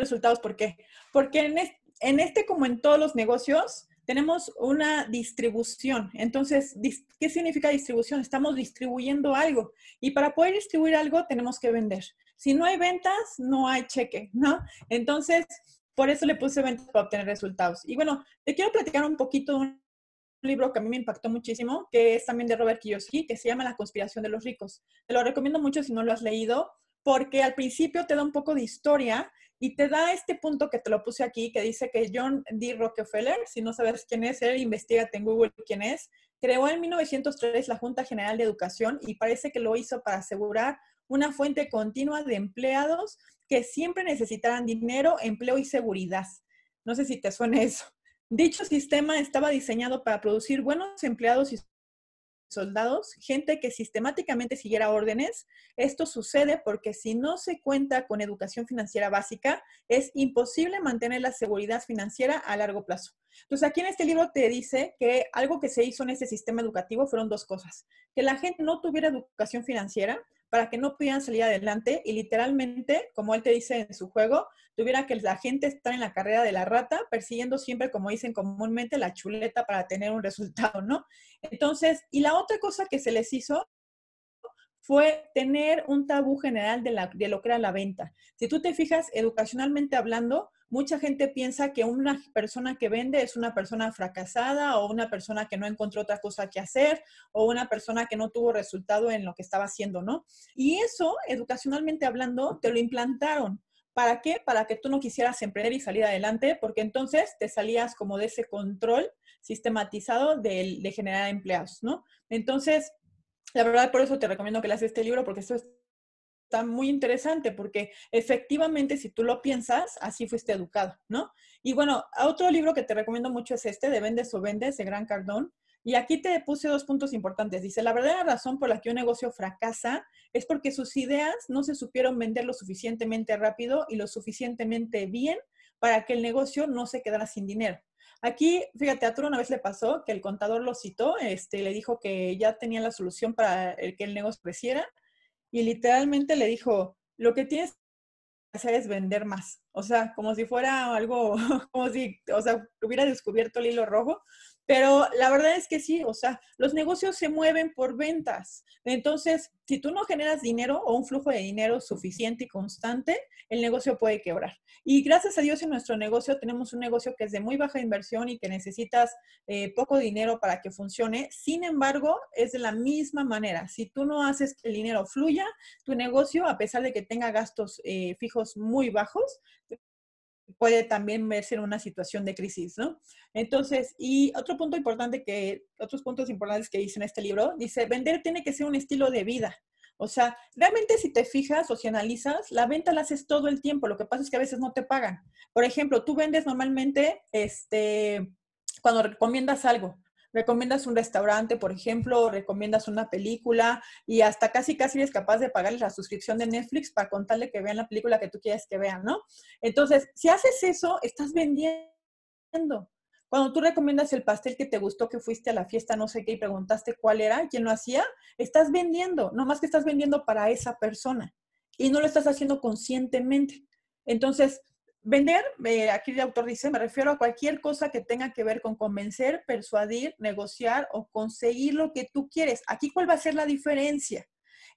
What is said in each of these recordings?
resultados. ¿Por qué? Porque en este, en este, como en todos los negocios, tenemos una distribución. Entonces, ¿qué significa distribución? Estamos distribuyendo algo. Y para poder distribuir algo, tenemos que vender. Si no hay ventas, no hay cheque, ¿no? Entonces, por eso le puse ventas para obtener resultados. Y bueno, te quiero platicar un poquito de un libro que a mí me impactó muchísimo, que es también de Robert Kiyosaki, que se llama La conspiración de los ricos. Te lo recomiendo mucho si no lo has leído, porque al principio te da un poco de historia y te da este punto que te lo puse aquí, que dice que John D. Rockefeller, si no sabes quién es él, investigate en Google quién es, creó en 1903 la Junta General de Educación y parece que lo hizo para asegurar una fuente continua de empleados que siempre necesitaran dinero, empleo y seguridad. No sé si te suena eso. Dicho sistema estaba diseñado para producir buenos empleados y soldados, gente que sistemáticamente siguiera órdenes. Esto sucede porque si no se cuenta con educación financiera básica, es imposible mantener la seguridad financiera a largo plazo. Entonces, aquí en este libro te dice que algo que se hizo en este sistema educativo fueron dos cosas. Que la gente no tuviera educación financiera para que no pudieran salir adelante y literalmente, como él te dice en su juego, tuviera que la gente estar en la carrera de la rata, persiguiendo siempre, como dicen comúnmente, la chuleta para tener un resultado, ¿no? Entonces, y la otra cosa que se les hizo fue tener un tabú general de, la, lo que era la venta. Si tú te fijas, educacionalmente hablando, mucha gente piensa que una persona que vende es una persona fracasada o una persona que no encontró otra cosa que hacer o una persona que no tuvo resultado en lo que estaba haciendo, ¿no? Y eso, educacionalmente hablando, te lo implantaron. ¿Para qué? Para que tú no quisieras emprender y salir adelante, porque entonces te salías como de ese control sistematizado de, de generar empleados, ¿no? Entonces, la verdad, por eso te recomiendo que leas este libro, porque esto está muy interesante, porque efectivamente, si tú lo piensas, así fuiste educado, ¿no? Y bueno, otro libro que te recomiendo mucho es este, de Vendes o Vendes, de Gran Cardón. Y aquí te puse dos puntos importantes. Dice, la verdadera razón por la que un negocio fracasa es porque sus ideas no se supieron vender lo suficientemente rápido y lo suficientemente bien para que el negocio no se quedara sin dinero. Aquí, fíjate, a Arturo una vez le pasó que el contador lo citó, este, le dijo que ya tenía la solución para el que el negocio creciera y literalmente le dijo, lo que tienes que hacer es vender más. O sea, como si fuera algo, como si, o sea, hubiera descubierto el hilo rojo. Pero la verdad es que sí, o sea, los negocios se mueven por ventas. Entonces, si tú no generas dinero o un flujo de dinero suficiente y constante, el negocio puede quebrar. Y gracias a Dios en nuestro negocio tenemos un negocio que es de muy baja inversión y que necesitas eh, poco dinero para que funcione. Sin embargo, es de la misma manera. Si tú no haces que el dinero fluya, tu negocio, a pesar de que tenga gastos eh, fijos muy bajos, puede también verse en una situación de crisis, ¿no? Entonces, y otro punto importante que, otros puntos importantes que dice en este libro, dice, vender tiene que ser un estilo de vida. O sea, realmente si te fijas o si analizas, la venta la haces todo el tiempo. Lo que pasa es que a veces no te pagan. Por ejemplo, tú vendes normalmente, este, cuando recomiendas algo recomiendas un restaurante, por ejemplo, recomiendas una película y hasta casi casi eres capaz de pagarles la suscripción de Netflix para contarle que vean la película que tú quieres que vean, ¿no? Entonces, si haces eso, estás vendiendo. Cuando tú recomiendas el pastel que te gustó, que fuiste a la fiesta, no sé qué, y preguntaste cuál era, quién lo hacía, estás vendiendo, no más que estás vendiendo para esa persona y no lo estás haciendo conscientemente. Entonces, Vender, eh, aquí el autor dice, me refiero a cualquier cosa que tenga que ver con convencer, persuadir, negociar o conseguir lo que tú quieres. Aquí, ¿cuál va a ser la diferencia?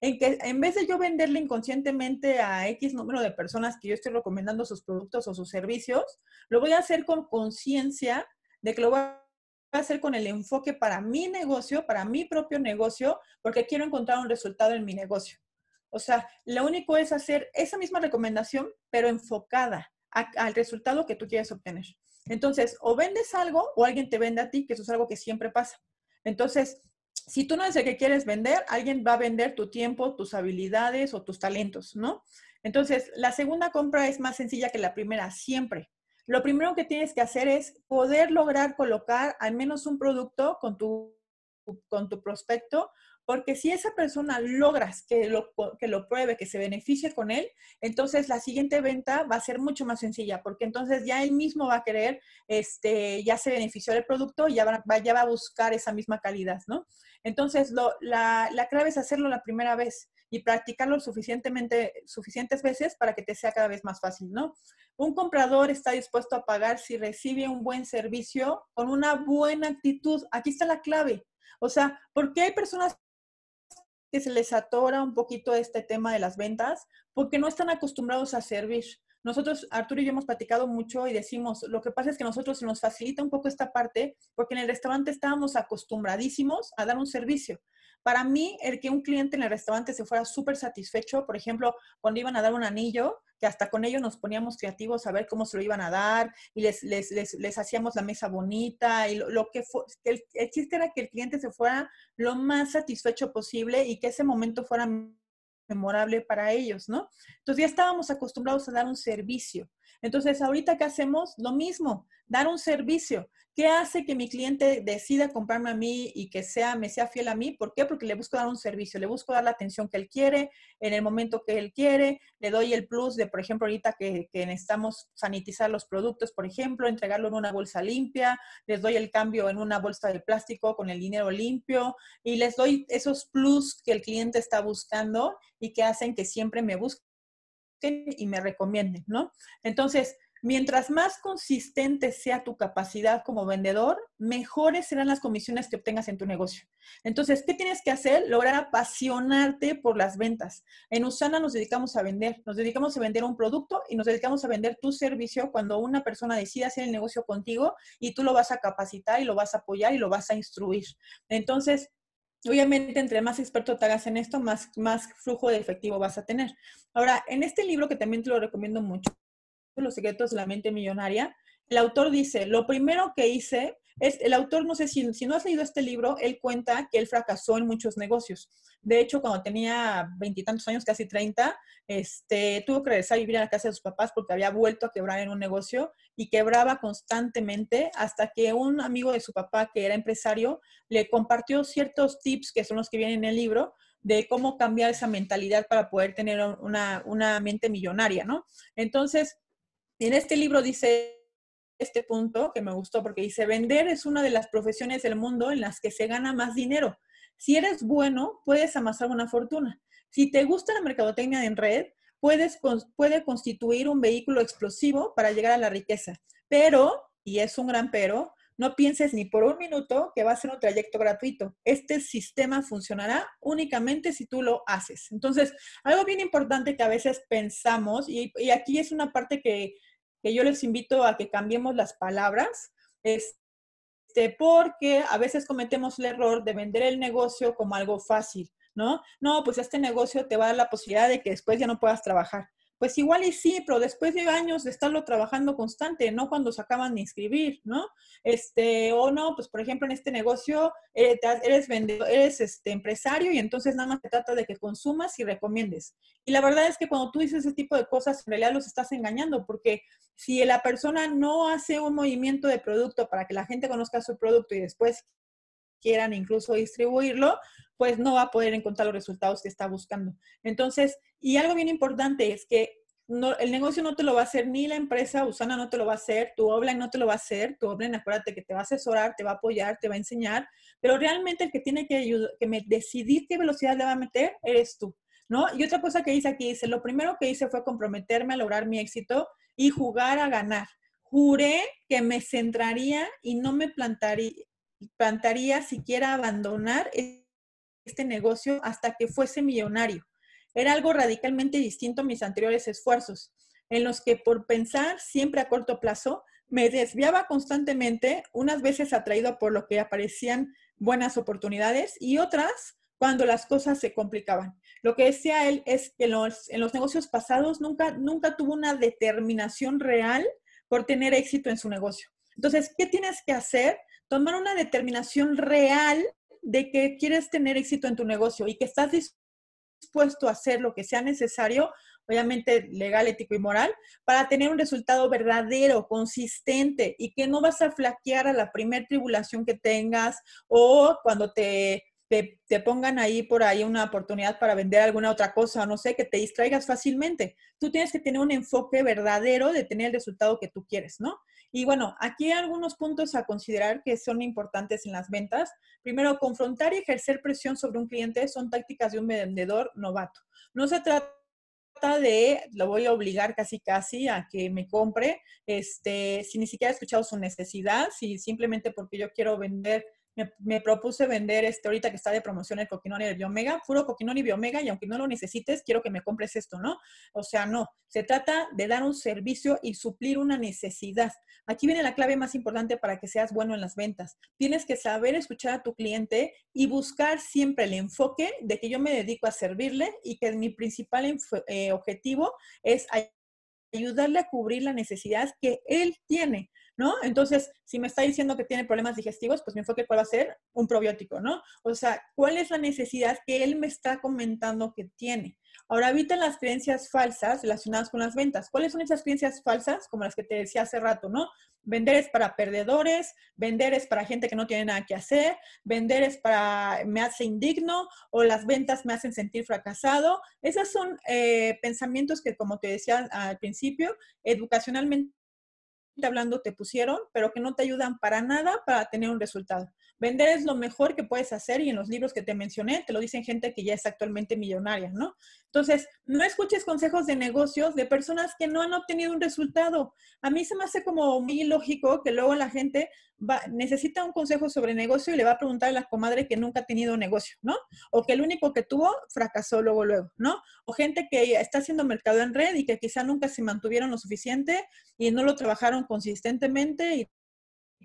En que en vez de yo venderle inconscientemente a X número de personas que yo estoy recomendando sus productos o sus servicios, lo voy a hacer con conciencia de que lo voy a hacer con el enfoque para mi negocio, para mi propio negocio, porque quiero encontrar un resultado en mi negocio. O sea, lo único es hacer esa misma recomendación, pero enfocada al resultado que tú quieres obtener. Entonces, o vendes algo o alguien te vende a ti, que eso es algo que siempre pasa. Entonces, si tú no es el que quieres vender, alguien va a vender tu tiempo, tus habilidades o tus talentos, ¿no? Entonces, la segunda compra es más sencilla que la primera, siempre. Lo primero que tienes que hacer es poder lograr colocar al menos un producto con tu, con tu prospecto porque si esa persona logras que lo, que lo pruebe, que se beneficie con él, entonces la siguiente venta va a ser mucho más sencilla, porque entonces ya él mismo va a querer, este, ya se benefició del producto y ya va, ya va a buscar esa misma calidad, ¿no? Entonces, la, la clave es hacerlo la primera vez. y practicarlo suficientemente, suficientes veces para que te sea cada vez más fácil, ¿no? Un comprador está dispuesto a pagar si recibe un buen servicio con una buena actitud. Aquí está la clave. O sea, ¿por qué hay personas que se les atora un poquito este tema de las ventas? Porque no están acostumbrados a servir. Nosotros, Arturo y yo hemos platicado mucho y decimos, lo que pasa es que nosotros nos facilita un poco esta parte porque en el restaurante estábamos acostumbradísimos a dar un servicio. Para mí, el que un cliente en el restaurante se fuera súper satisfecho, por ejemplo, cuando iban a dar un anillo, que hasta con ellos nos poníamos creativos a ver cómo se lo iban a dar y les, hacíamos la mesa bonita y lo, que fue, el, el era que el cliente se fuera lo más satisfecho posible y que ese momento fuera memorable para ellos, ¿no? Entonces ya estábamos acostumbrados a dar un servicio. Entonces, ahorita que hacemos lo mismo, dar un servicio. ¿Qué hace que mi cliente decida comprarme a mí y que sea, me sea fiel a mí? ¿Por qué? Porque le busco dar un servicio, le busco dar la atención que él quiere, en el momento que él quiere, le doy el plus de, por ejemplo, ahorita que, que necesitamos sanitizar los productos, por ejemplo, entregarlo en una bolsa limpia, les doy el cambio en una bolsa de plástico con el dinero limpio y les doy esos plus que el cliente está buscando y que hacen que siempre me y me recomienden, ¿no? Entonces, mientras más consistente sea tu capacidad como vendedor, mejores serán las comisiones que obtengas en tu negocio. Entonces, ¿qué tienes que hacer? Lograr apasionarte por las ventas. En Usana nos dedicamos a vender, nos dedicamos a vender un producto y nos dedicamos a vender tu servicio cuando una persona decide hacer el negocio contigo y tú lo vas a capacitar y lo vas a apoyar y lo vas a instruir. Entonces, Obviamente, entre más experto te hagas en esto, más, más flujo de efectivo vas a tener. Ahora, en este libro, que también te lo recomiendo mucho, Los secretos de la mente millonaria, el autor dice, lo primero que hice el autor, no sé si, si no has leído este libro, él cuenta que él fracasó en muchos negocios. De hecho, cuando tenía veintitantos años, casi treinta, este, tuvo que regresar a vivir a la casa de sus papás porque había vuelto a quebrar en un negocio y quebraba constantemente hasta que un amigo de su papá, que era empresario, le compartió ciertos tips que son los que vienen en el libro de cómo cambiar esa mentalidad para poder tener una, una mente millonaria, ¿no? Entonces, en este libro dice este punto que me gustó porque dice, vender es una de las profesiones del mundo en las que se gana más dinero. Si eres bueno, puedes amasar una fortuna. Si te gusta la mercadotecnia en red, puedes, puede constituir un vehículo explosivo para llegar a la riqueza. Pero, y es un gran pero, no pienses ni por un minuto que va a ser un trayecto gratuito. Este sistema funcionará únicamente si tú lo haces. Entonces, algo bien importante que a veces pensamos, y, y aquí es una parte que que yo les invito a que cambiemos las palabras, este, porque a veces cometemos el error de vender el negocio como algo fácil, ¿no? No, pues este negocio te va a dar la posibilidad de que después ya no puedas trabajar. Pues igual y sí, pero después de años de estarlo trabajando constante, no cuando se acaban de inscribir, ¿no? Este, o no, pues por ejemplo en este negocio eh, eres vendedor, eres este empresario y entonces nada más se trata de que consumas y recomiendes. Y la verdad es que cuando tú dices ese tipo de cosas, en realidad los estás engañando, porque si la persona no hace un movimiento de producto para que la gente conozca su producto y después quieran incluso distribuirlo, pues no va a poder encontrar los resultados que está buscando. Entonces, y algo bien importante es que el negocio no te lo va a hacer ni la empresa, Usana no te lo va a hacer, tu Obline no te lo va a hacer, tu Obline acuérdate que te va a asesorar, te va a apoyar, te va a enseñar, pero realmente el que tiene que, ayudar, que me, decidir qué velocidad le va a meter eres tú, ¿no? Y otra cosa que hice aquí, dice, lo primero que hice fue comprometerme a lograr mi éxito y jugar a ganar. Juré que me centraría y no me plantaría, plantaría siquiera abandonar este negocio hasta que fuese millonario. Era algo radicalmente distinto a mis anteriores esfuerzos, en los que por pensar siempre a corto plazo, me desviaba constantemente, unas veces atraído por lo que aparecían buenas oportunidades y otras cuando las cosas se complicaban. Lo que decía él es que los, en los negocios pasados nunca, nunca tuvo una determinación real por tener éxito en su negocio. Entonces, ¿qué tienes que hacer? Tomar una determinación real de que quieres tener éxito en tu negocio y que estás dispuesto a hacer lo que sea necesario, obviamente legal, ético y moral, para tener un resultado verdadero, consistente y que no vas a flaquear a la primer tribulación que tengas o cuando te, te, te, pongan ahí por ahí una oportunidad para vender alguna otra cosa, no sé, que te distraigas fácilmente. Tú tienes que tener un enfoque verdadero de tener el resultado que tú quieres, ¿no? Y bueno, aquí hay algunos puntos a considerar que son importantes en las ventas. Primero, confrontar y ejercer presión sobre un cliente son tácticas de un vendedor novato. No se trata de, lo voy a obligar casi casi a que me compre, este, si ni siquiera he escuchado su necesidad, si simplemente porque yo quiero vender me, propuse vender este, ahorita que está de promoción el coquinón y el biomega, puro coquinón y biomega, y aunque no lo necesites, quiero que me compres esto, ¿no? O sea, no, se trata de dar un servicio y suplir una necesidad. Aquí viene la clave más importante para que seas bueno en las ventas. Tienes que saber escuchar a tu cliente y buscar siempre el enfoque de que yo me dedico a servirle y que mi principal eh, objetivo es ayudarle a cubrir la necesidad que él tiene. ¿no? Entonces, si me está diciendo que tiene problemas digestivos, pues mi enfoque puede ser un probiótico, ¿no? O sea, ¿cuál es la necesidad que él me está comentando que tiene? Ahora, eviten las creencias falsas relacionadas con las ventas. ¿Cuáles son esas creencias falsas? Como las que te decía hace rato, ¿no? Vender es para perdedores, vender es para gente que no tiene nada que hacer, vender es para me hace indigno o las ventas me hacen sentir fracasado. Esos son eh, pensamientos que, como te decía al principio, educacionalmente hablando te pusieron, pero que no te ayudan para nada para tener un resultado. Vender es lo mejor que puedes hacer y en los libros que te mencioné te lo dicen gente que ya es actualmente millonaria, ¿no? Entonces, no escuches consejos de negocios de personas que no han obtenido un resultado. A mí se me hace como muy lógico que luego la gente necesita un consejo sobre negocio y le va a preguntar a la comadre que nunca ha tenido negocio, ¿no? O que el único que tuvo fracasó luego, luego, ¿no? O gente que está haciendo mercado en red y que quizá nunca se mantuvieron lo suficiente y no lo trabajaron consistentemente y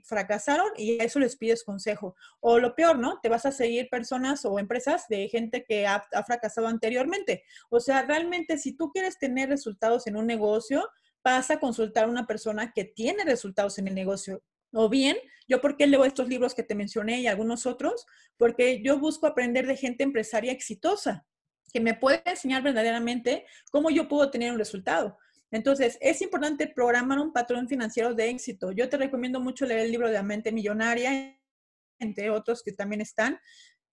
fracasaron y a eso les pides consejo. O lo peor, ¿no? Te vas a seguir personas o empresas de gente que ha, fracasado anteriormente. O sea, realmente si tú quieres tener resultados en un negocio, vas a consultar a una persona que tiene resultados en el negocio. O bien, yo por qué leo estos libros que te mencioné y algunos otros, porque yo busco aprender de gente empresaria exitosa, que me puede enseñar verdaderamente cómo yo puedo tener un resultado. Entonces, es importante programar un patrón financiero de éxito. Yo te recomiendo mucho leer el libro de La mente millonaria, entre otros que también están,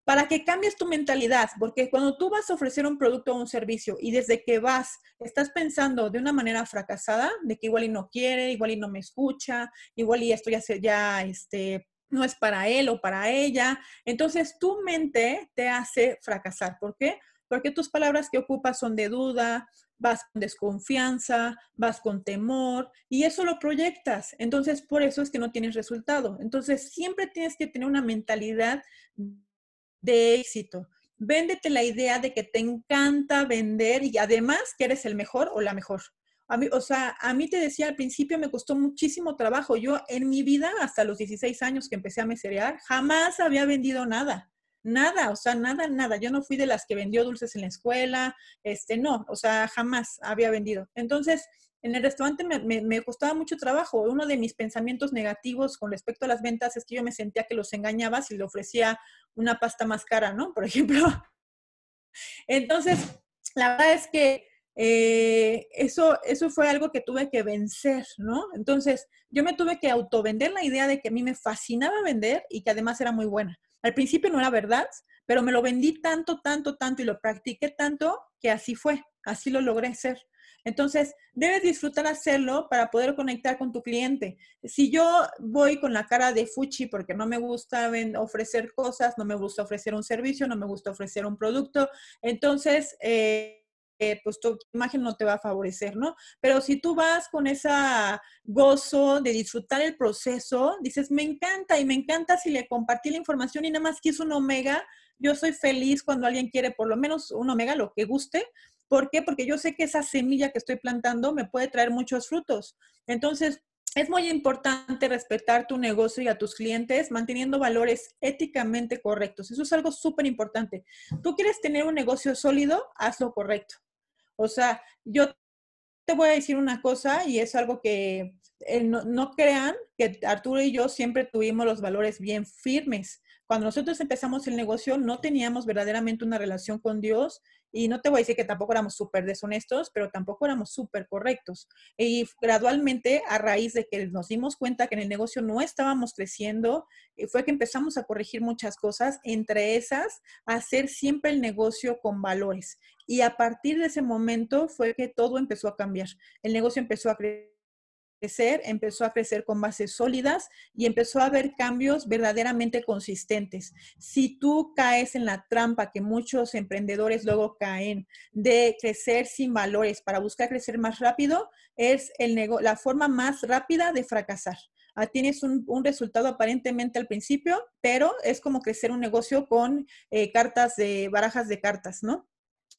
para que cambies tu mentalidad, porque cuando tú vas a ofrecer un producto o un servicio y desde que vas estás pensando de una manera fracasada, de que igual y no quiere, igual y no me escucha, igual y esto ya, se, ya este, no es para él o para ella, entonces tu mente te hace fracasar. ¿Por qué? Porque tus palabras que ocupas son de duda, vas con desconfianza, vas con temor y eso lo proyectas. Entonces, por eso es que no tienes resultado. Entonces, siempre tienes que tener una mentalidad de éxito. Véndete la idea de que te encanta vender y además que eres el mejor o la mejor. A mí, o sea, a mí te decía al principio me costó muchísimo trabajo. Yo en mi vida, hasta los 16 años que empecé a meserear, jamás había vendido nada nada, o sea, nada, nada. Yo no fui de las que vendió dulces en la escuela, este, no, o sea, jamás había vendido. Entonces, en el restaurante me, costaba mucho trabajo. Uno de mis pensamientos negativos con respecto a las ventas es que yo me sentía que los engañaba si le ofrecía una pasta más cara, ¿no? Por ejemplo. Entonces, la verdad es que eh, eso, eso fue algo que tuve que vencer, ¿no? Entonces, yo me tuve que autovender la idea de que a mí me fascinaba vender y que además era muy buena. Al principio no era verdad, pero me lo vendí tanto, tanto, tanto y lo practiqué tanto que así fue, así lo logré ser. Entonces, debes disfrutar hacerlo para poder conectar con tu cliente. Si yo voy con la cara de fuchi porque no me gusta ofrecer cosas, no me gusta ofrecer un servicio, no me gusta ofrecer un producto, entonces... Eh, pues tu imagen no te va a favorecer, ¿no? Pero si tú vas con ese gozo de disfrutar el proceso, dices, me encanta y me encanta si le compartí la información y nada más quiso un omega, yo soy feliz cuando alguien quiere por lo menos un omega, lo que guste. ¿Por qué? Porque yo sé que esa semilla que estoy plantando me puede traer muchos frutos. Entonces, es muy importante respetar tu negocio y a tus clientes manteniendo valores éticamente correctos. Eso es algo súper importante. Tú quieres tener un negocio sólido, hazlo correcto. O sea, yo te voy a decir una cosa y es algo que eh, no, crean que Arturo y yo siempre tuvimos los valores bien firmes. Cuando nosotros empezamos el negocio no teníamos verdaderamente una relación con Dios y no te voy a decir que tampoco éramos súper deshonestos, pero tampoco éramos súper correctos. Y gradualmente, a raíz de que nos dimos cuenta que en el negocio no estábamos creciendo, eh, fue que empezamos a corregir muchas cosas, entre esas, hacer siempre el negocio con valores. Y a partir de ese momento fue que todo empezó a cambiar. El negocio empezó a crecer crecer, empezó a crecer con bases sólidas y empezó a haber cambios verdaderamente consistentes. Si tú caes en la trampa que muchos emprendedores luego caen de crecer sin valores para buscar crecer más rápido, es el la forma más rápida de fracasar. Ah, tienes un, resultado aparentemente al principio, pero es como crecer un negocio con eh, cartas de barajas de cartas, ¿no?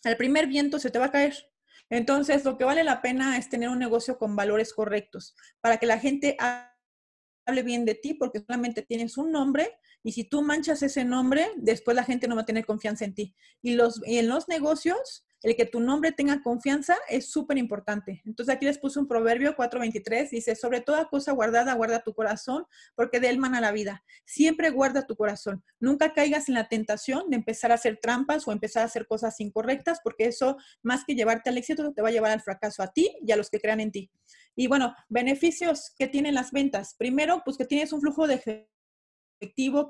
Al primer viento se te va a caer. Entonces, lo que vale la pena es tener un negocio con valores correctos para que la gente hable bien de ti porque solamente tienes un nombre y si tú manchas ese nombre, después la gente no va a tener confianza en ti. Y, los, y en los negocios, el que tu nombre tenga confianza es súper importante. Entonces aquí les puse un proverbio 4.23, dice, sobre toda cosa guardada, guarda tu corazón, porque de él mana la vida. Siempre guarda tu corazón. Nunca caigas en la tentación de empezar a hacer trampas o empezar a hacer cosas incorrectas, porque eso, más que llevarte al éxito, te va a llevar al fracaso a ti y a los que crean en ti. Y bueno, beneficios que tienen las ventas. Primero, pues que tienes un flujo de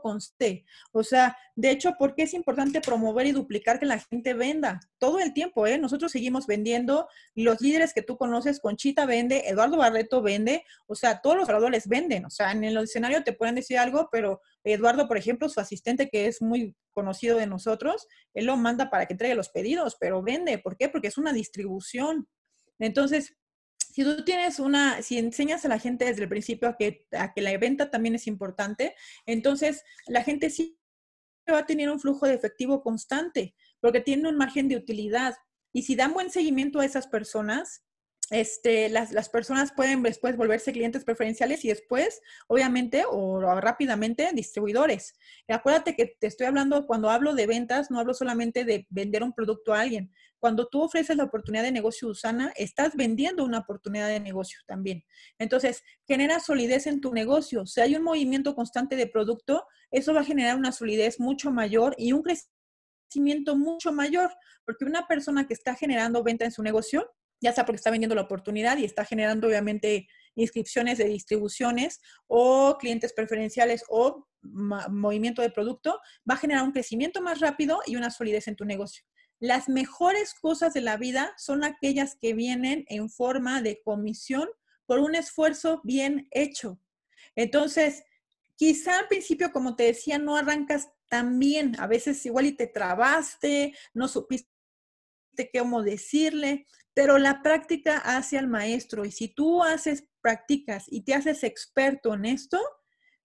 conste. O sea, de hecho, ¿por qué es importante promover y duplicar que la gente venda? Todo el tiempo, ¿eh? Nosotros seguimos vendiendo. Los líderes que tú conoces, Conchita vende, Eduardo Barreto vende, o sea, todos los oradores venden. O sea, en el escenario te pueden decir algo, pero Eduardo, por ejemplo, su asistente que es muy conocido de nosotros, él lo manda para que entregue los pedidos, pero vende. ¿Por qué? Porque es una distribución. Entonces, si tú tienes una, si enseñas a la gente desde el principio a que, a que la venta también es importante, entonces la gente sí va a tener un flujo de efectivo constante, porque tiene un margen de utilidad. Y si dan buen seguimiento a esas personas, este, las, las, personas pueden después volverse clientes preferenciales y después, obviamente, o rápidamente, distribuidores. acuérdate que te estoy hablando, cuando hablo de ventas, no hablo solamente de vender un producto a alguien. Cuando tú ofreces la oportunidad de negocio Usana, estás vendiendo una oportunidad de negocio también. Entonces, genera solidez en tu negocio. Si hay un movimiento constante de producto, eso va a generar una solidez mucho mayor y un crecimiento mucho mayor, porque una persona que está generando venta en su negocio, ya sea porque está vendiendo la oportunidad y está generando obviamente inscripciones de distribuciones o clientes preferenciales o movimiento de producto, va a generar un crecimiento más rápido y una solidez en tu negocio. Las mejores cosas de la vida son aquellas que vienen en forma de comisión por un esfuerzo bien hecho. Entonces, quizá al principio, como te decía, no arrancas tan bien. A veces igual y te trabaste, no supiste cómo decirle, pero la práctica hace al maestro. Y si tú haces, practicas y te haces experto en esto,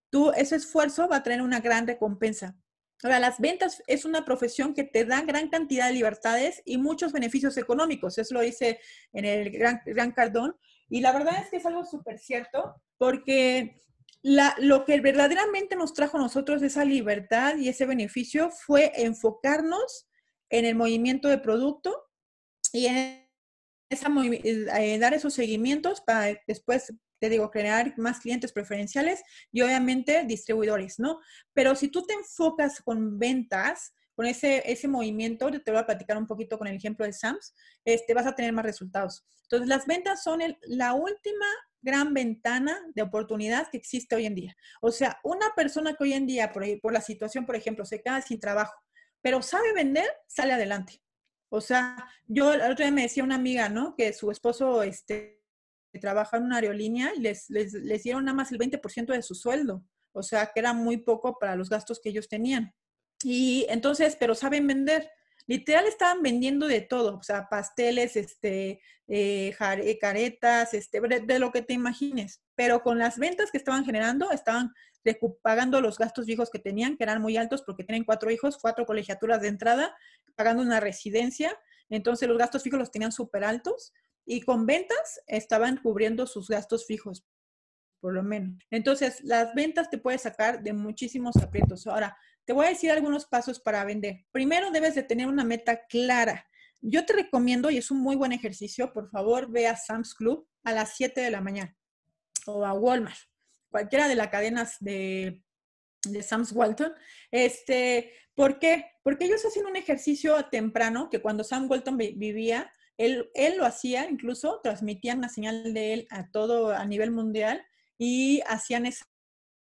tú, ese esfuerzo va a traer una gran recompensa. Ahora, las ventas es una profesión que te da gran cantidad de libertades y muchos beneficios económicos. Eso lo dice en el Gran, gran Cardón. Y la verdad es que es algo súper cierto porque la, lo que verdaderamente nos trajo a nosotros esa libertad y ese beneficio fue enfocarnos en el movimiento de producto y en esa, eh, dar esos seguimientos para después, te digo, crear más clientes preferenciales y obviamente distribuidores, ¿no? Pero si tú te enfocas con ventas, con ese, ese movimiento, te voy a platicar un poquito con el ejemplo de Sams, este, vas a tener más resultados. Entonces, las ventas son la última gran ventana de oportunidad que existe hoy en día. O sea, una persona que hoy en día, por, por la situación, por ejemplo, se queda sin trabajo, pero sabe vender, sale adelante. O sea, yo el otro día me decía una amiga, ¿no? Que su esposo este, trabaja en una aerolínea y les, les, les dieron nada más el 20% de su sueldo. O sea, que era muy poco para los gastos que ellos tenían. Y entonces, pero saben vender. Literal estaban vendiendo de todo, o sea, pasteles, este, eh, eh caretas, este, de lo que te imagines. Pero con las ventas que estaban generando, estaban pagando los gastos fijos que tenían, que eran muy altos porque tienen cuatro hijos, cuatro colegiaturas de entrada, pagando una residencia. Entonces los gastos fijos los tenían súper altos y con ventas estaban cubriendo sus gastos fijos, por lo menos. Entonces las ventas te puedes sacar de muchísimos aprietos. Ahora, te voy a decir algunos pasos para vender. Primero debes de tener una meta clara. Yo te recomiendo, y es un muy buen ejercicio, por favor ve a Sam's Club a las 7 de la mañana o a Walmart cualquiera de las cadenas de, de Sam's Walton. Este, ¿Por qué? Porque ellos hacen un ejercicio temprano que cuando Sam Walton vivía, él, él lo hacía, incluso transmitían la señal de él a todo, a nivel mundial y hacían esa,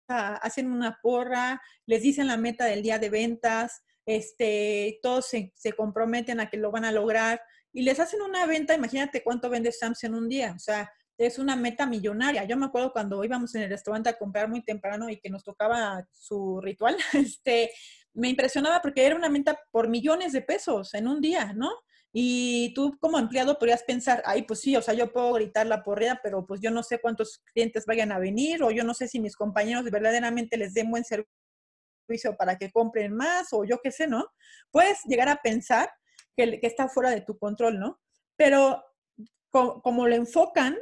hacen una porra, les dicen la meta del día de ventas, este, todos se, se comprometen a que lo van a lograr y les hacen una venta, imagínate cuánto vende Sam's en un día, o sea, es una meta millonaria. Yo me acuerdo cuando íbamos en el restaurante a comprar muy temprano y que nos tocaba su ritual, este, me impresionaba porque era una meta por millones de pesos en un día, ¿no? Y tú como empleado podrías pensar, ay, pues sí, o sea, yo puedo gritar la porrea, pero pues yo no sé cuántos clientes vayan a venir o yo no sé si mis compañeros verdaderamente les den buen servicio para que compren más o yo qué sé, ¿no? Puedes llegar a pensar que, que está fuera de tu control, ¿no? Pero como lo enfocan,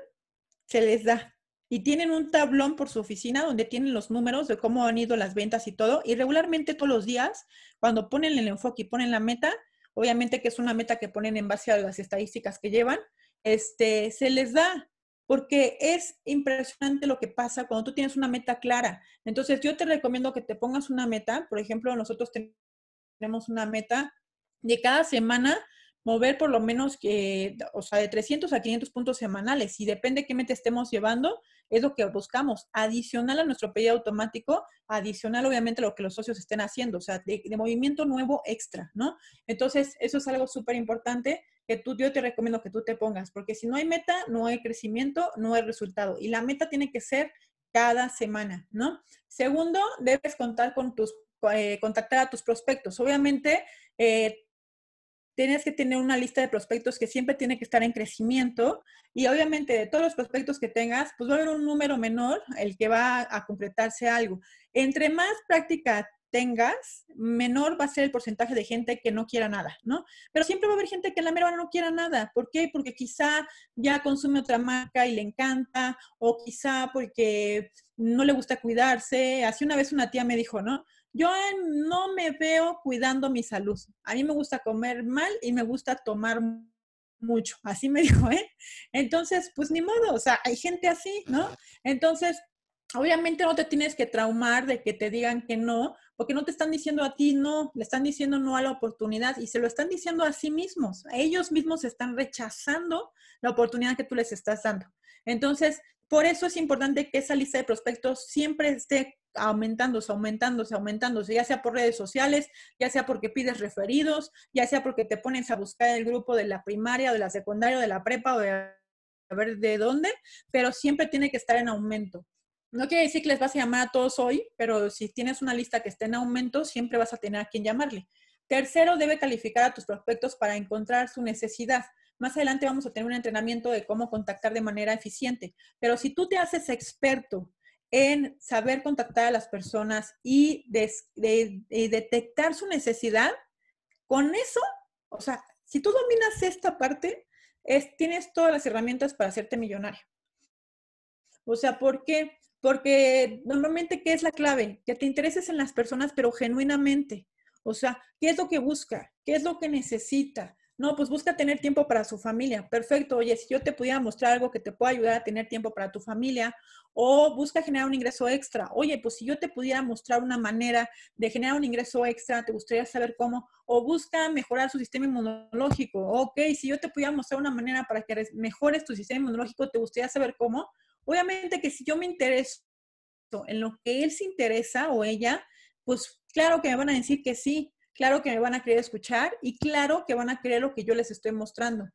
se les da. Y tienen un tablón por su oficina donde tienen los números de cómo han ido las ventas y todo. Y regularmente todos los días, cuando ponen el enfoque y ponen la meta, obviamente que es una meta que ponen en base a las estadísticas que llevan, este, se les da, porque es impresionante lo que pasa cuando tú tienes una meta clara. Entonces, yo te recomiendo que te pongas una meta, por ejemplo, nosotros tenemos una meta de cada semana mover por lo menos que, o sea, de 300 a 500 puntos semanales y depende qué meta estemos llevando, es lo que buscamos. Adicional a nuestro pedido automático, adicional obviamente a lo que los socios estén haciendo, o sea, de, movimiento nuevo extra, ¿no? Entonces, eso es algo súper importante que tú, yo te recomiendo que tú te pongas, porque si no hay meta, no hay crecimiento, no hay resultado. Y la meta tiene que ser cada semana, ¿no? Segundo, debes contar con tus, eh, contactar a tus prospectos. Obviamente, eh, tienes que tener una lista de prospectos que siempre tiene que estar en crecimiento y obviamente de todos los prospectos que tengas, pues va a haber un número menor el que va a completarse algo. Entre más práctica tengas, menor va a ser el porcentaje de gente que no quiera nada, ¿no? Pero siempre va a haber gente que en la mera no quiera nada. ¿Por qué? Porque quizá ya consume otra marca y le encanta, o quizá porque no le gusta cuidarse. Así una vez una tía me dijo, ¿no? Yo no me veo cuidando mi salud. A mí me gusta comer mal y me gusta tomar mucho. Así me dijo, ¿eh? Entonces, pues ni modo, o sea, hay gente así, ¿no? Entonces, obviamente no te tienes que traumar de que te digan que no, porque no te están diciendo a ti no, le están diciendo no a la oportunidad y se lo están diciendo a sí mismos. A ellos mismos están rechazando la oportunidad que tú les estás dando. Entonces, por eso es importante que esa lista de prospectos siempre esté aumentándose, aumentándose, aumentándose, ya sea por redes sociales, ya sea porque pides referidos, ya sea porque te pones a buscar el grupo de la primaria, de la secundaria, de la prepa o de a ver de dónde, pero siempre tiene que estar en aumento. No quiere decir que les vas a llamar a todos hoy, pero si tienes una lista que esté en aumento, siempre vas a tener a quien llamarle. Tercero, debe calificar a tus prospectos para encontrar su necesidad. Más adelante vamos a tener un entrenamiento de cómo contactar de manera eficiente, pero si tú te haces experto en saber contactar a las personas y detectar su necesidad, con eso, o sea, si tú dominas esta parte, es, tienes todas las herramientas para hacerte millonario. O sea, ¿por qué? Porque normalmente, ¿qué es la clave? Que te intereses en las personas, pero genuinamente. O sea, ¿qué es lo que busca? ¿Qué es lo que necesita? No, pues busca tener tiempo para su familia. Perfecto. Oye, si yo te pudiera mostrar algo que te pueda ayudar a tener tiempo para tu familia, o busca generar un ingreso extra. Oye, pues si yo te pudiera mostrar una manera de generar un ingreso extra, te gustaría saber cómo, o busca mejorar su sistema inmunológico. Ok, si yo te pudiera mostrar una manera para que mejores tu sistema inmunológico, te gustaría saber cómo. Obviamente que si yo me intereso en lo que él se interesa o ella, pues claro que me van a decir que sí claro que me van a querer escuchar y claro que van a querer lo que yo les estoy mostrando.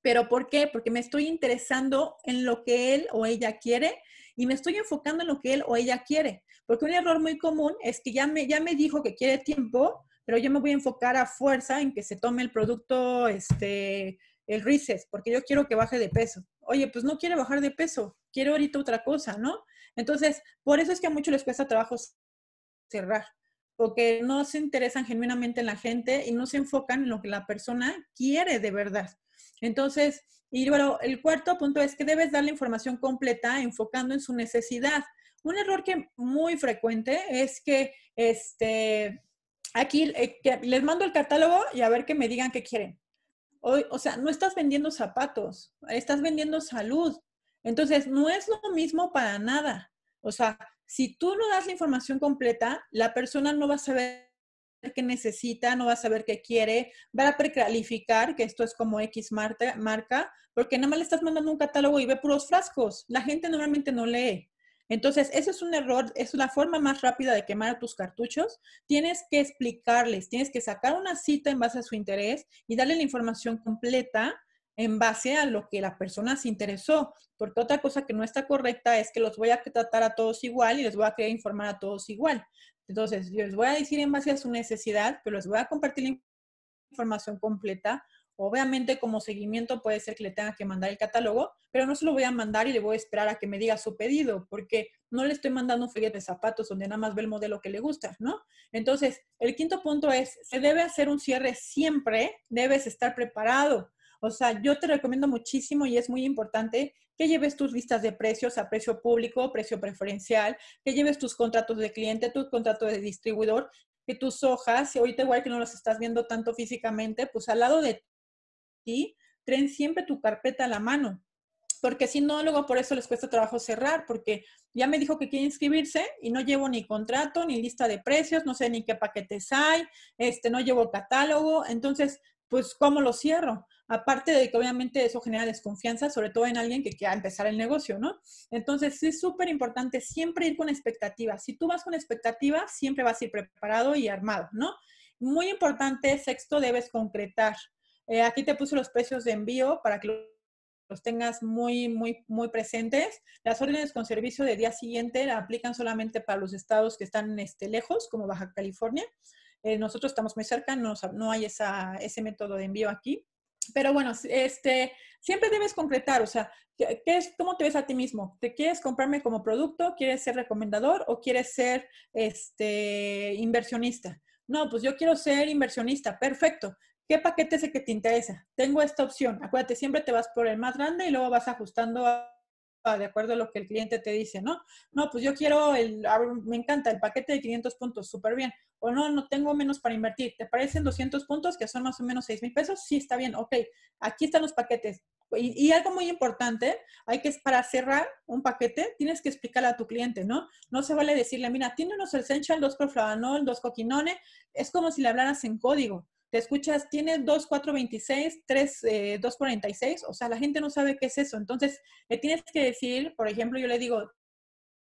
¿Pero por qué? Porque me estoy interesando en lo que él o ella quiere y me estoy enfocando en lo que él o ella quiere. Porque un error muy común es que ya me, ya me dijo que quiere tiempo, pero yo me voy a enfocar a fuerza en que se tome el producto, este, el Reese's, porque yo quiero que baje de peso. Oye, pues no quiere bajar de peso, quiere ahorita otra cosa, ¿no? Entonces, por eso es que a muchos les cuesta trabajo cerrar porque no se interesan genuinamente en la gente y no se enfocan en lo que la persona quiere de verdad. Entonces, y bueno, el cuarto punto es que debes dar la información completa enfocando en su necesidad. Un error que muy frecuente es que este, aquí eh, les mando el catálogo y a ver que me digan qué quieren. O, o sea, no estás vendiendo zapatos, estás vendiendo salud. Entonces, no es lo mismo para nada. O sea, si tú no das la información completa, la persona no va a saber qué necesita, no va a saber qué quiere, va a precalificar, que esto es como X marca, porque nada más le estás mandando un catálogo y ve puros frascos. La gente normalmente no lee. Entonces, ese es un error, es la forma más rápida de quemar tus cartuchos. Tienes que explicarles, tienes que sacar una cita en base a su interés y darle la información completa en base a lo que la persona se interesó. Porque otra cosa que no está correcta es que los voy a tratar a todos igual y les voy a querer informar a todos igual. Entonces, yo les voy a decir en base a su necesidad, pero les voy a compartir la información completa Obviamente como seguimiento puede ser que le tenga que mandar el catálogo, pero no se lo voy a mandar y le voy a esperar a que me diga su pedido, porque no le estoy mandando un folleto de zapatos donde nada más ve el modelo que le gusta, ¿no? Entonces, el quinto punto es, se debe hacer un cierre siempre, debes estar preparado. O sea, yo te recomiendo muchísimo y es muy importante que lleves tus listas de precios a precio público, precio preferencial, que lleves tus contratos de cliente, tu contrato de distribuidor, que tus hojas, y ahorita igual que no los estás viendo tanto físicamente, pues al lado de y tren siempre tu carpeta a la mano, porque si no, luego por eso les cuesta trabajo cerrar, porque ya me dijo que quiere inscribirse y no llevo ni contrato, ni lista de precios, no sé ni qué paquetes hay, este, no llevo catálogo, entonces, pues, ¿cómo lo cierro? Aparte de que obviamente eso genera desconfianza, sobre todo en alguien que quiera empezar el negocio, ¿no? Entonces, es súper importante siempre ir con expectativas. Si tú vas con expectativas, siempre vas a ir preparado y armado, ¿no? Muy importante, sexto, debes concretar. Eh, aquí te puse los precios de envío para que los tengas muy, muy, muy presentes. Las órdenes con servicio de día siguiente la aplican solamente para los estados que están este, lejos, como Baja California. Eh, nosotros estamos muy cerca, no, hay ese método de envío aquí. Pero bueno, este, siempre debes concretar, o sea, ¿qué es, ¿cómo te ves a ti mismo? ¿Te quieres comprarme como producto? ¿Quieres ser recomendador o quieres ser este, inversionista? No, pues yo quiero ser inversionista, perfecto. ¿Qué paquete es el que te interesa? Tengo esta opción. Acuérdate, siempre te vas por el más grande y luego vas ajustando de acuerdo a lo que el cliente te dice, ¿no? No, pues yo quiero el, me encanta el paquete de 500 puntos, súper bien. O no, no tengo menos para invertir. ¿Te parecen 200 puntos que son más o menos 6 mil pesos? Sí, está bien. Ok, aquí están los paquetes. Y, y, algo muy importante, hay que, para cerrar un paquete, tienes que explicarle a tu cliente, ¿no? No se vale decirle, mira, tiene unos Essential, dos Proflavanol, dos Coquinone. Es como si le hablaras en código te escuchas, tiene 2,426, 3, 2,46, o sea, la gente no sabe qué es eso. Entonces, le tienes que decir, por ejemplo, yo le digo,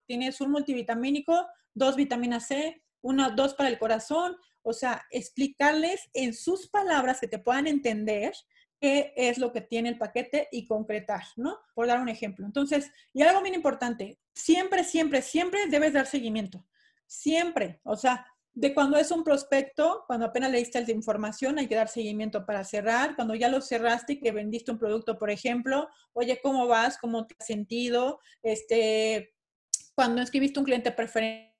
tienes un multivitamínico, dos vitaminas C, uno, dos para el corazón, o sea, explicarles en sus palabras que te puedan entender qué es lo que tiene el paquete y concretar, ¿no? Por dar un ejemplo. Entonces, y algo bien importante, siempre, siempre, siempre debes dar seguimiento. Siempre. O sea, de cuando es un prospecto, cuando apenas leíste la información, hay que dar seguimiento para cerrar. Cuando ya lo cerraste y que vendiste un producto, por ejemplo, oye, ¿cómo vas? ¿Cómo te has sentido? Este, cuando escribiste un cliente preferente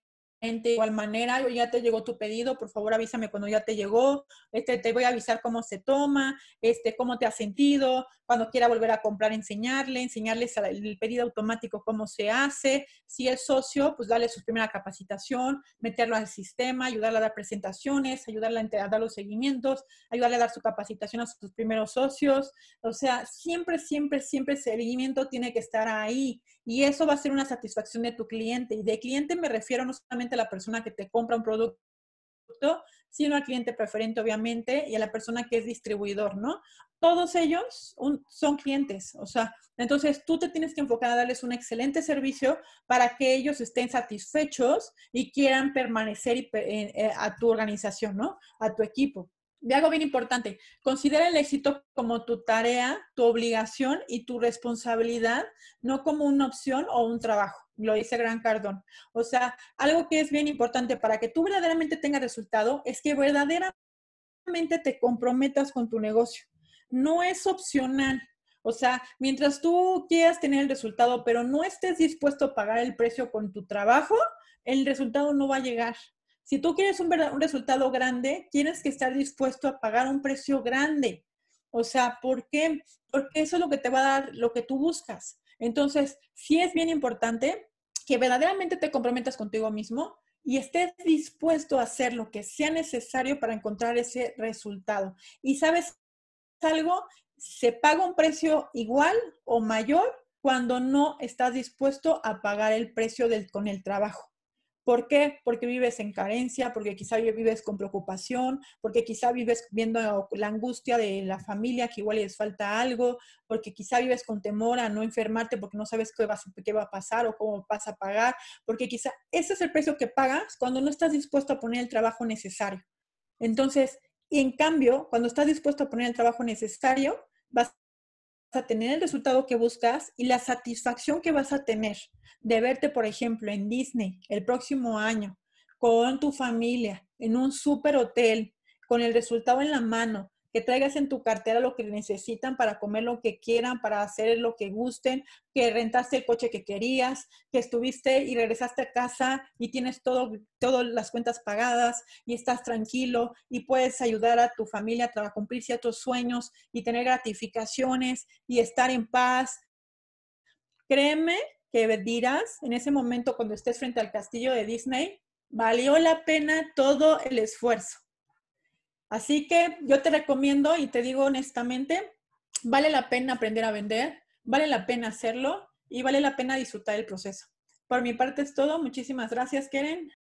de igual manera, ya te llegó tu pedido, por favor avísame cuando ya te llegó, este, te voy a avisar cómo se toma, este, cómo te has sentido, cuando quiera volver a comprar, enseñarle, enseñarles el pedido automático cómo se hace, si es socio, pues darle su primera capacitación, meterlo al sistema, ayudarle a dar presentaciones, ayudarle a dar los seguimientos, ayudarle a dar su capacitación a sus primeros socios, o sea, siempre, siempre, siempre el seguimiento tiene que estar ahí y eso va a ser una satisfacción de tu cliente. Y de cliente me refiero no solamente a la persona que te compra un producto, sino al cliente preferente, obviamente, y a la persona que es distribuidor, ¿no? Todos ellos son clientes, o sea, entonces tú te tienes que enfocar a darles un excelente servicio para que ellos estén satisfechos y quieran permanecer eh, a tu organización, ¿no? A tu equipo. De algo bien importante, considera el éxito como tu tarea, tu obligación y tu responsabilidad, no como una opción o un trabajo lo dice Gran Cardón. O sea, algo que es bien importante para que tú verdaderamente tengas resultado es que verdaderamente te comprometas con tu negocio. No es opcional. O sea, mientras tú quieras tener el resultado, pero no estés dispuesto a pagar el precio con tu trabajo, el resultado no va a llegar. Si tú quieres un, un resultado grande, tienes que estar dispuesto a pagar un precio grande. O sea, ¿por qué? Porque eso es lo que te va a dar lo que tú buscas. Entonces, sí es bien importante que verdaderamente te comprometas contigo mismo y estés dispuesto a hacer lo que sea necesario para encontrar ese resultado. Y sabes algo, se paga un precio igual o mayor cuando no estás dispuesto a pagar el precio del, con el trabajo. ¿Por qué? Porque vives en carencia, porque quizá vives con preocupación, porque quizá vives viendo la angustia de la familia que igual les falta algo, porque quizá vives con temor a no enfermarte porque no sabes qué va, qué va a pasar o cómo vas a pagar, porque quizá ese es el precio que pagas cuando no estás dispuesto a poner el trabajo necesario. Entonces, en cambio, cuando estás dispuesto a poner el trabajo necesario, vas a tener el resultado que buscas y la satisfacción que vas a tener de verte, por ejemplo, en Disney el próximo año con tu familia, en un super hotel, con el resultado en la mano, que traigas en tu cartera lo que necesitan para comer lo que quieran, para hacer lo que gusten, que rentaste el coche que querías, que estuviste y regresaste a casa y tienes todo, todas las cuentas pagadas y estás tranquilo y puedes ayudar a tu familia a cumplir ciertos sueños y tener gratificaciones y estar en paz. Créeme que dirás en ese momento cuando estés frente al castillo de Disney, valió la pena todo el esfuerzo. Así que yo te recomiendo y te digo honestamente, vale la pena aprender a vender, vale la pena hacerlo y vale la pena disfrutar el proceso. Por mi parte es todo. Muchísimas gracias, Keren.